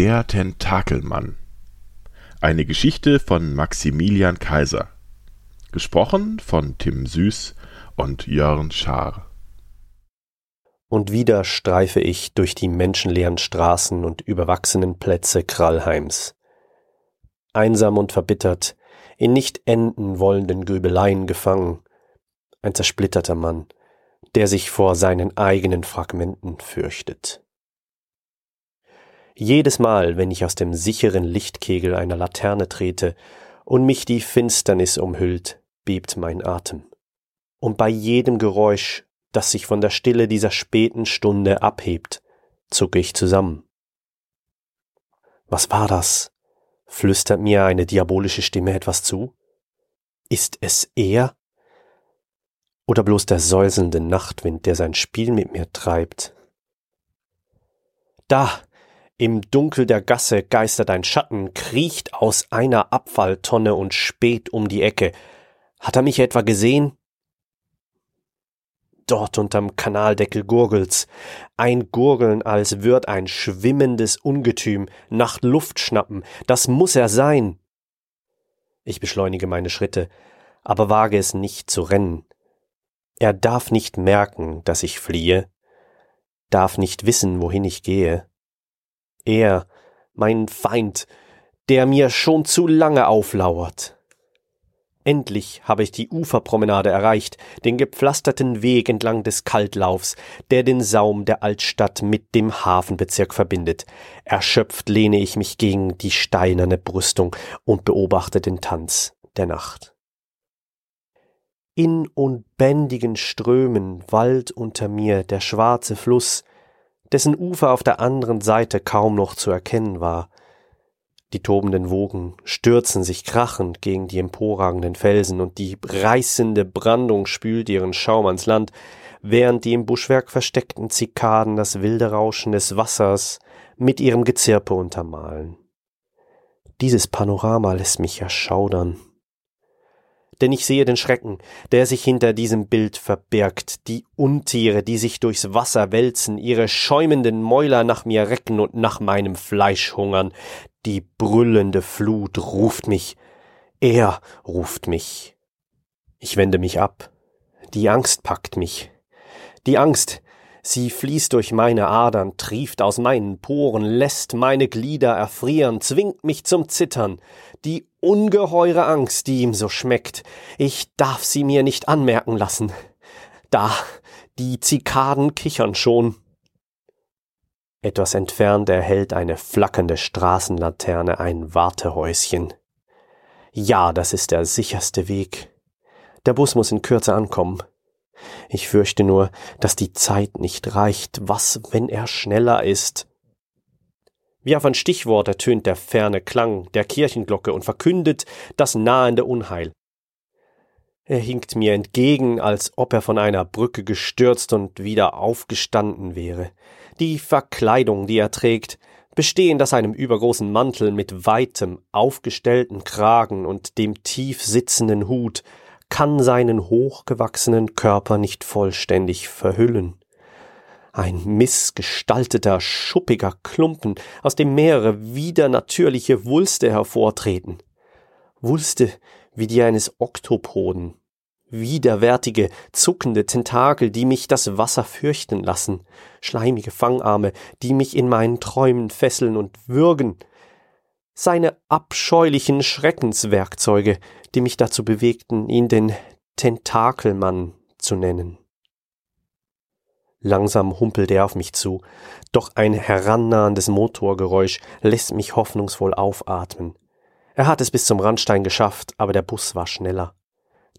Der Tentakelmann. Eine Geschichte von Maximilian Kaiser. Gesprochen von Tim Süß und Jörn Schaar. Und wieder streife ich durch die menschenleeren Straßen und überwachsenen Plätze Krallheims. Einsam und verbittert, in nicht enden wollenden Grübeleien gefangen, ein zersplitterter Mann, der sich vor seinen eigenen Fragmenten fürchtet. Jedes Mal, wenn ich aus dem sicheren Lichtkegel einer Laterne trete und mich die Finsternis umhüllt, bebt mein Atem. Und bei jedem Geräusch, das sich von der Stille dieser späten Stunde abhebt, zucke ich zusammen. Was war das? Flüstert mir eine diabolische Stimme etwas zu? Ist es er? Oder bloß der säuselnde Nachtwind, der sein Spiel mit mir treibt? Da, im Dunkel der Gasse geistert ein Schatten, kriecht aus einer Abfalltonne und späht um die Ecke. Hat er mich etwa gesehen? Dort unterm Kanaldeckel gurgelt's. Ein Gurgeln, als würd ein schwimmendes Ungetüm nach Luft schnappen. Das muss er sein. Ich beschleunige meine Schritte, aber wage es nicht zu rennen. Er darf nicht merken, dass ich fliehe, darf nicht wissen, wohin ich gehe. Er, mein Feind, der mir schon zu lange auflauert. Endlich habe ich die Uferpromenade erreicht, den gepflasterten Weg entlang des Kaltlaufs, der den Saum der Altstadt mit dem Hafenbezirk verbindet. Erschöpft lehne ich mich gegen die steinerne Brüstung und beobachte den Tanz der Nacht in unbändigen Strömen wallt unter mir der schwarze Fluss, dessen Ufer auf der anderen Seite kaum noch zu erkennen war. Die tobenden Wogen stürzen sich krachend gegen die emporragenden Felsen und die reißende Brandung spült ihren Schaum ans Land, während die im Buschwerk versteckten Zikaden das wilde Rauschen des Wassers mit ihrem Gezirpe untermalen. Dieses Panorama lässt mich erschaudern denn ich sehe den Schrecken, der sich hinter diesem Bild verbirgt, die Untiere, die sich durchs Wasser wälzen, ihre schäumenden Mäuler nach mir recken und nach meinem Fleisch hungern. Die brüllende Flut ruft mich, er ruft mich. Ich wende mich ab. Die Angst packt mich. Die Angst, Sie fließt durch meine Adern, trieft aus meinen Poren, lässt meine Glieder erfrieren, zwingt mich zum Zittern. Die ungeheure Angst, die ihm so schmeckt, ich darf sie mir nicht anmerken lassen. Da, die Zikaden kichern schon. Etwas entfernt erhellt eine flackernde Straßenlaterne ein Wartehäuschen. Ja, das ist der sicherste Weg. Der Bus muss in Kürze ankommen. Ich fürchte nur, dass die Zeit nicht reicht. Was, wenn er schneller ist? Wie auf ein Stichwort ertönt der ferne Klang der Kirchenglocke und verkündet das nahende Unheil. Er hinkt mir entgegen, als ob er von einer Brücke gestürzt und wieder aufgestanden wäre. Die Verkleidung, die er trägt, bestehend aus einem übergroßen Mantel mit weitem, aufgestellten Kragen und dem tief sitzenden Hut, kann seinen hochgewachsenen Körper nicht vollständig verhüllen. Ein missgestalteter, schuppiger Klumpen, aus dem mehrere widernatürliche Wulste hervortreten. Wulste wie die eines Oktopoden. Widerwärtige, zuckende Tentakel, die mich das Wasser fürchten lassen. Schleimige Fangarme, die mich in meinen Träumen fesseln und würgen seine abscheulichen Schreckenswerkzeuge, die mich dazu bewegten, ihn den Tentakelmann zu nennen. Langsam humpelt er auf mich zu, doch ein herannahendes Motorgeräusch lässt mich hoffnungsvoll aufatmen. Er hat es bis zum Randstein geschafft, aber der Bus war schneller.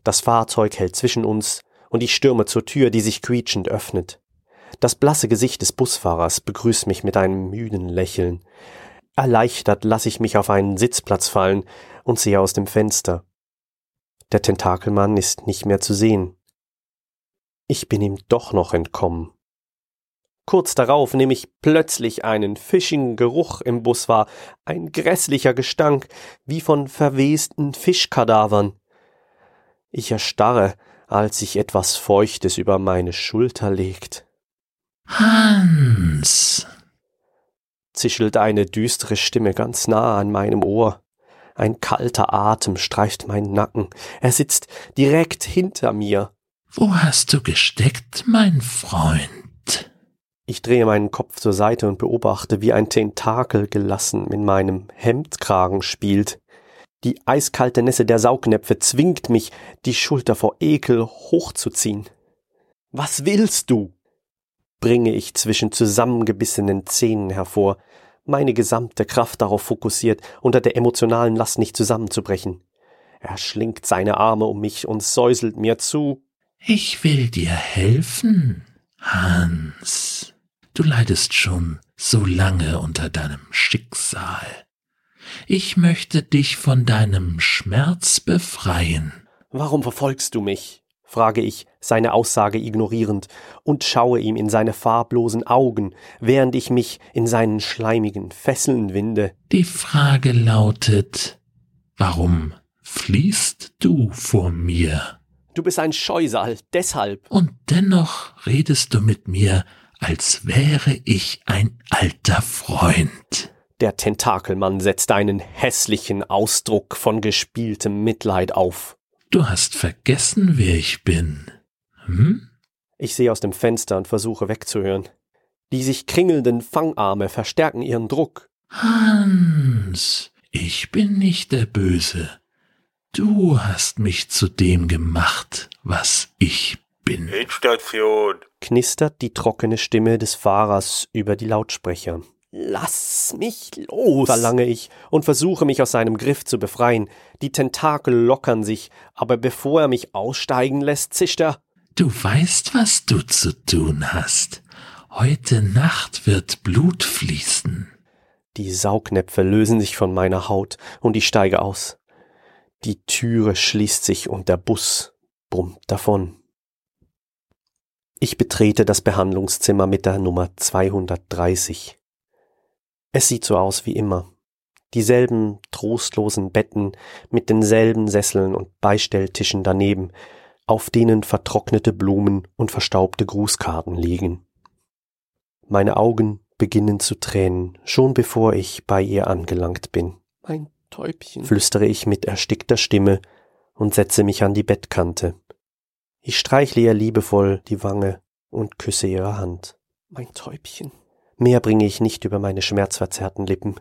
Das Fahrzeug hält zwischen uns und ich stürme zur Tür, die sich quietschend öffnet. Das blasse Gesicht des Busfahrers begrüßt mich mit einem müden Lächeln. Erleichtert lasse ich mich auf einen Sitzplatz fallen und sehe aus dem Fenster. Der Tentakelmann ist nicht mehr zu sehen. Ich bin ihm doch noch entkommen. Kurz darauf nehme ich plötzlich einen fischigen Geruch im Bus wahr, ein grässlicher Gestank, wie von verwesten Fischkadavern. Ich erstarre, als sich etwas Feuchtes über meine Schulter legt. Hans, zischelt eine düstere Stimme ganz nah an meinem Ohr. Ein kalter Atem streift meinen Nacken. Er sitzt direkt hinter mir. Wo hast du gesteckt, mein Freund? Ich drehe meinen Kopf zur Seite und beobachte, wie ein Tentakel gelassen in meinem Hemdkragen spielt. Die eiskalte Nässe der Saugnäpfe zwingt mich, die Schulter vor Ekel hochzuziehen. Was willst du? bringe ich zwischen zusammengebissenen Zähnen hervor, meine gesamte Kraft darauf fokussiert, unter der emotionalen Last nicht zusammenzubrechen. Er schlingt seine Arme um mich und säuselt mir zu. Ich will dir helfen, Hans. Du leidest schon so lange unter deinem Schicksal. Ich möchte dich von deinem Schmerz befreien. Warum verfolgst du mich? Frage ich, seine Aussage ignorierend, und schaue ihm in seine farblosen Augen, während ich mich in seinen schleimigen Fesseln winde. Die Frage lautet, warum fliehst du vor mir? Du bist ein Scheusal, deshalb. Und dennoch redest du mit mir, als wäre ich ein alter Freund. Der Tentakelmann setzt einen hässlichen Ausdruck von gespieltem Mitleid auf. Du hast vergessen, wer ich bin. Hm? Ich sehe aus dem Fenster und versuche wegzuhören. Die sich kringelnden Fangarme verstärken ihren Druck. Hans, ich bin nicht der Böse. Du hast mich zu dem gemacht, was ich bin. Endstation, knistert die trockene Stimme des Fahrers über die Lautsprecher. Lass mich los, verlange ich und versuche mich aus seinem Griff zu befreien. Die Tentakel lockern sich, aber bevor er mich aussteigen lässt, zischt er. Du weißt, was du zu tun hast. Heute Nacht wird Blut fließen. Die Saugnäpfe lösen sich von meiner Haut und ich steige aus. Die Türe schließt sich und der Bus brummt davon. Ich betrete das Behandlungszimmer mit der Nummer 230. Es sieht so aus wie immer. Dieselben trostlosen Betten mit denselben Sesseln und Beistelltischen daneben, auf denen vertrocknete Blumen und verstaubte Grußkarten liegen. Meine Augen beginnen zu tränen, schon bevor ich bei ihr angelangt bin. Mein Täubchen, flüstere ich mit erstickter Stimme und setze mich an die Bettkante. Ich streichle ihr liebevoll die Wange und küsse ihre Hand. Mein Täubchen. Mehr bringe ich nicht über meine schmerzverzerrten Lippen.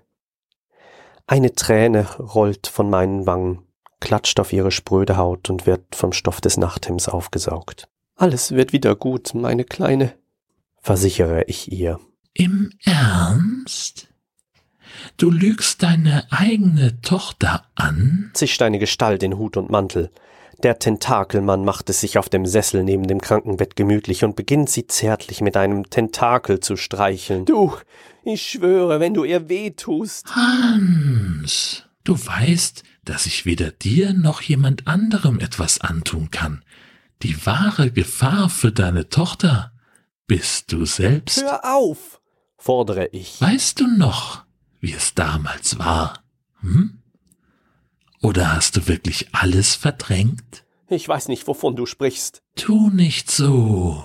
Eine Träne rollt von meinen Wangen, klatscht auf ihre spröde Haut und wird vom Stoff des Nachthemds aufgesaugt. Alles wird wieder gut, meine Kleine, versichere ich ihr. Im Ernst? Du lügst deine eigene Tochter an? zischt eine Gestalt in Hut und Mantel. Der Tentakelmann macht es sich auf dem Sessel neben dem Krankenbett gemütlich und beginnt sie zärtlich mit einem Tentakel zu streicheln. Du, ich schwöre, wenn du ihr weh tust. Hans, du weißt, dass ich weder dir noch jemand anderem etwas antun kann. Die wahre Gefahr für deine Tochter bist du selbst. Hör auf, fordere ich. Weißt du noch, wie es damals war? Hm? Oder hast du wirklich alles verdrängt? Ich weiß nicht, wovon du sprichst. Tu nicht so.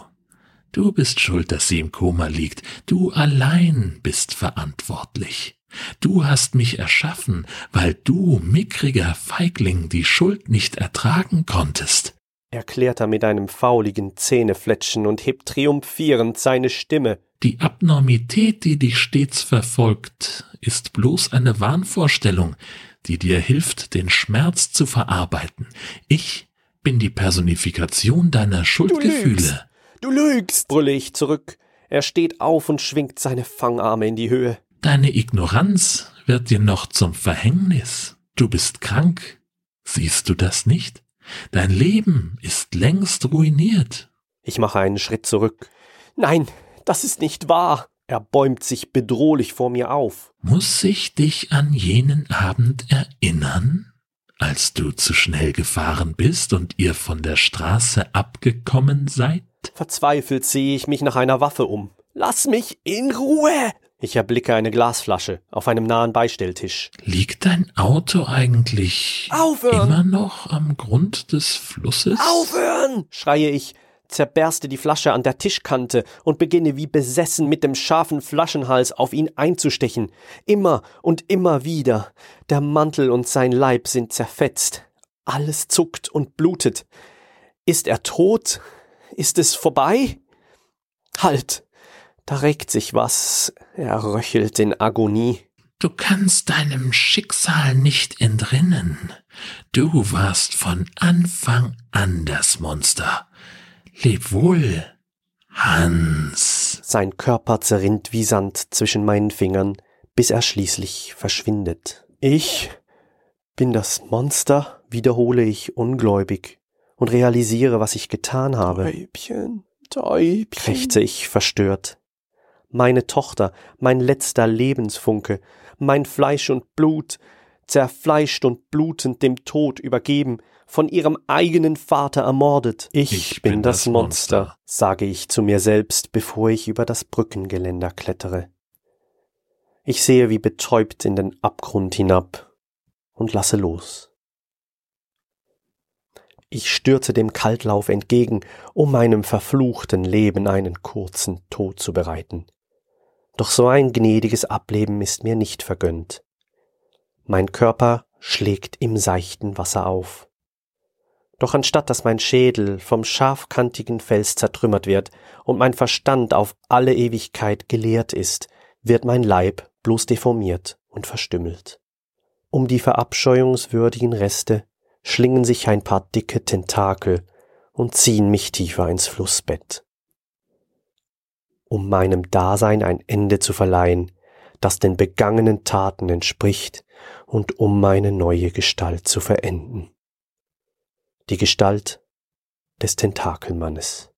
Du bist schuld, dass sie im Koma liegt. Du allein bist verantwortlich. Du hast mich erschaffen, weil du, mickriger Feigling, die Schuld nicht ertragen konntest. Erklärt er mit einem fauligen Zähnefletschen und hebt triumphierend seine Stimme. Die Abnormität, die dich stets verfolgt, ist bloß eine Wahnvorstellung, die dir hilft, den Schmerz zu verarbeiten. Ich bin die Personifikation deiner Schuldgefühle. Du lügst, du lügst, brülle ich zurück. Er steht auf und schwingt seine Fangarme in die Höhe. Deine Ignoranz wird dir noch zum Verhängnis. Du bist krank. Siehst du das nicht? Dein Leben ist längst ruiniert. Ich mache einen Schritt zurück. Nein, das ist nicht wahr. Er bäumt sich bedrohlich vor mir auf. Muss ich dich an jenen Abend erinnern, als du zu schnell gefahren bist und ihr von der Straße abgekommen seid? Verzweifelt sehe ich mich nach einer Waffe um. Lass mich in Ruhe! Ich erblicke eine Glasflasche auf einem nahen Beistelltisch. Liegt dein Auto eigentlich Aufhören! immer noch am Grund des Flusses? Aufhören! schreie ich, zerberste die Flasche an der Tischkante und beginne wie besessen mit dem scharfen Flaschenhals auf ihn einzustechen. Immer und immer wieder. Der Mantel und sein Leib sind zerfetzt. Alles zuckt und blutet. Ist er tot? Ist es vorbei? Halt! Da regt sich was. Er röchelt in Agonie. Du kannst deinem Schicksal nicht entrinnen. Du warst von Anfang an das Monster. Leb wohl, Hans. Sein Körper zerrinnt wie Sand zwischen meinen Fingern, bis er schließlich verschwindet. Ich bin das Monster, wiederhole ich ungläubig und realisiere, was ich getan habe. Täubchen, Täubchen. krächze ich verstört. Meine Tochter, mein letzter Lebensfunke, mein Fleisch und Blut, zerfleischt und blutend dem Tod übergeben, von ihrem eigenen Vater ermordet. Ich, Ich bin, bin das das Monster, Monster. sage ich zu mir selbst, bevor ich über das Brückengeländer klettere. Ich sehe wie betäubt in den Abgrund hinab und lasse los. Ich stürze dem Kaltlauf entgegen, um meinem verfluchten Leben einen kurzen Tod zu bereiten. Doch so ein gnädiges Ableben ist mir nicht vergönnt. Mein Körper schlägt im seichten Wasser auf. Doch anstatt dass mein Schädel vom scharfkantigen Fels zertrümmert wird und mein Verstand auf alle Ewigkeit geleert ist, wird mein Leib bloß deformiert und verstümmelt. Um die verabscheuungswürdigen Reste schlingen sich ein paar dicke Tentakel und ziehen mich tiefer ins Flussbett. Um meinem Dasein ein Ende zu verleihen, das den begangenen Taten entspricht und um meine neue Gestalt zu verenden. Die Gestalt des Tentakelmannes.